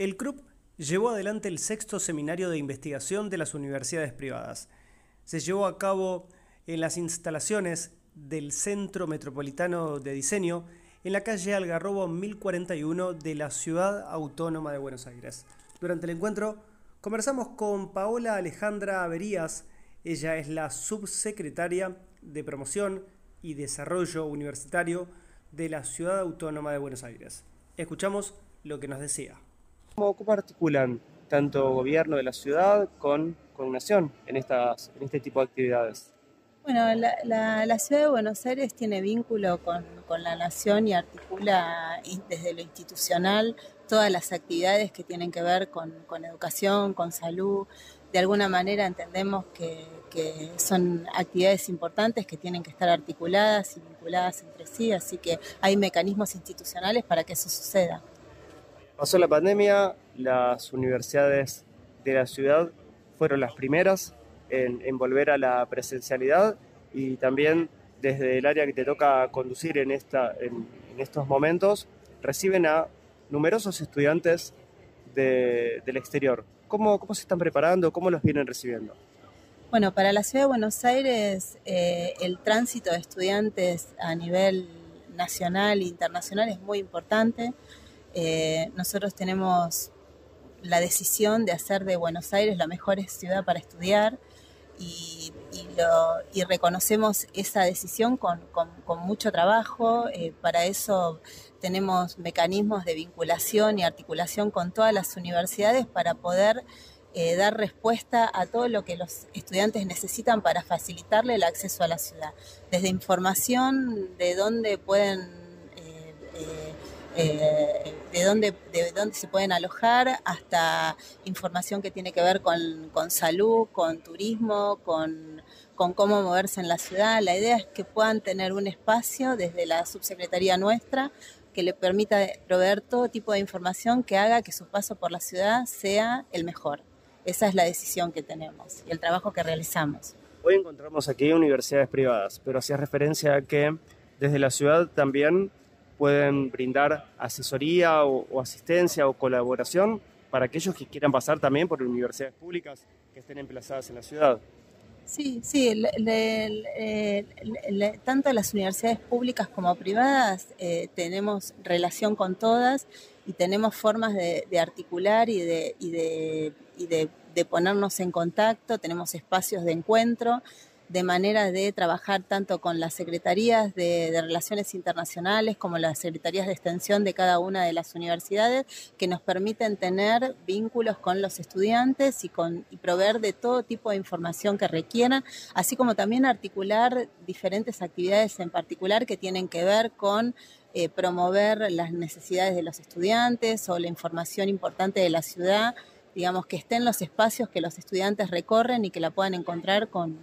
El CRUP llevó adelante el sexto seminario de investigación de las universidades privadas. Se llevó a cabo en las instalaciones del Centro Metropolitano de Diseño en la calle Algarrobo 1041 de la Ciudad Autónoma de Buenos Aires. Durante el encuentro conversamos con Paola Alejandra Averías, ella es la subsecretaria de Promoción y Desarrollo Universitario de la Ciudad Autónoma de Buenos Aires. Escuchamos lo que nos decía. ¿Cómo, articulan tanto gobierno de la ciudad con, con nación en, estas, en este tipo de actividades? Bueno, la, ciudad de Buenos Aires tiene vínculo con, la nación y articula desde lo institucional todas las actividades que tienen que ver con, educación, con salud. De alguna manera entendemos que, que, son actividades importantes que tienen que estar articuladas y vinculadas entre sí, así que hay mecanismos institucionales para que eso suceda. Pasó la pandemia, las universidades de la ciudad fueron las primeras en, volver a la presencialidad y también desde el área que te toca conducir en, estos momentos, reciben a numerosos estudiantes del exterior. ¿Cómo, ¿Cómo se están preparando? ¿Cómo los vienen recibiendo? Bueno, para la ciudad de Buenos Aires eh, el tránsito de estudiantes a nivel nacional e internacional es muy importante. Eh, nosotros tenemos la decisión de hacer de Buenos Aires la mejor ciudad para estudiar y, reconocemos esa decisión con, mucho trabajo. Eh, para eso tenemos mecanismos de vinculación y articulación con todas las universidades para poder eh, dar respuesta a todo lo que los estudiantes necesitan para facilitarle el acceso a la ciudad. Desde información de dónde pueden eh, de, dónde, de dónde se pueden alojar hasta información que tiene que ver con, salud, con turismo, con, cómo moverse en la ciudad. La idea es que puedan tener un espacio desde la subsecretaría nuestra que le permita proveer todo tipo de información que haga que su paso por la ciudad sea el mejor. Esa es la decisión que tenemos y el trabajo que realizamos. Hoy encontramos aquí universidades privadas, pero hacía referencia a que desde la ciudad también pueden brindar asesoría o, asistencia o colaboración para aquellos que quieran pasar también por universidades públicas que estén emplazadas en la ciudad. Sí, sí, tanto las universidades públicas como privadas eh, tenemos relación con todas y tenemos formas de, articular y, de, y, de, y de ponernos en contacto, tenemos espacios de encuentro de manera de trabajar tanto con las secretarías de, Relaciones Internacionales como las secretarías de extensión de cada una de las universidades que nos permiten tener vínculos con los estudiantes y, con, y proveer de todo tipo de información que requieran, así como también articular diferentes actividades en particular que tienen que ver con eh, promover las necesidades de los estudiantes o la información importante de la ciudad digamos, que estén los espacios que los estudiantes recorren y que la puedan encontrar con,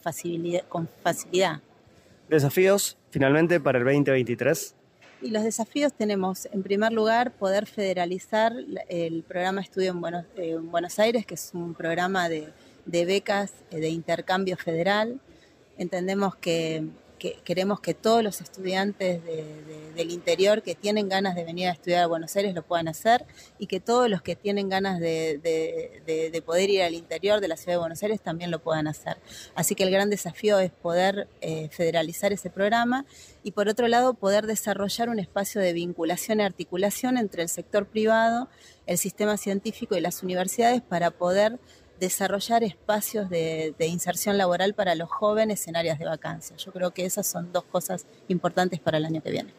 facilidad, con facilidad. ¿Desafíos finalmente para el 2023? Y los desafíos tenemos, en primer lugar, poder federalizar el programa Estudio en Buenos, en Buenos Aires, que es un programa de, de becas eh, de intercambio federal. Entendemos que queremos que todos los estudiantes del interior que tienen ganas de venir a estudiar a Buenos Aires lo puedan hacer y que todos los que tienen ganas de, poder ir al interior de la ciudad de Buenos Aires también lo puedan hacer. Así que el gran desafío es poder eh, federalizar ese programa y por otro lado poder desarrollar un espacio de vinculación y articulación entre el sector privado, el sistema científico y las universidades para poder desarrollar espacios de, inserción laboral para los jóvenes en áreas de vacancia. Yo creo que esas son dos cosas importantes para el año que viene.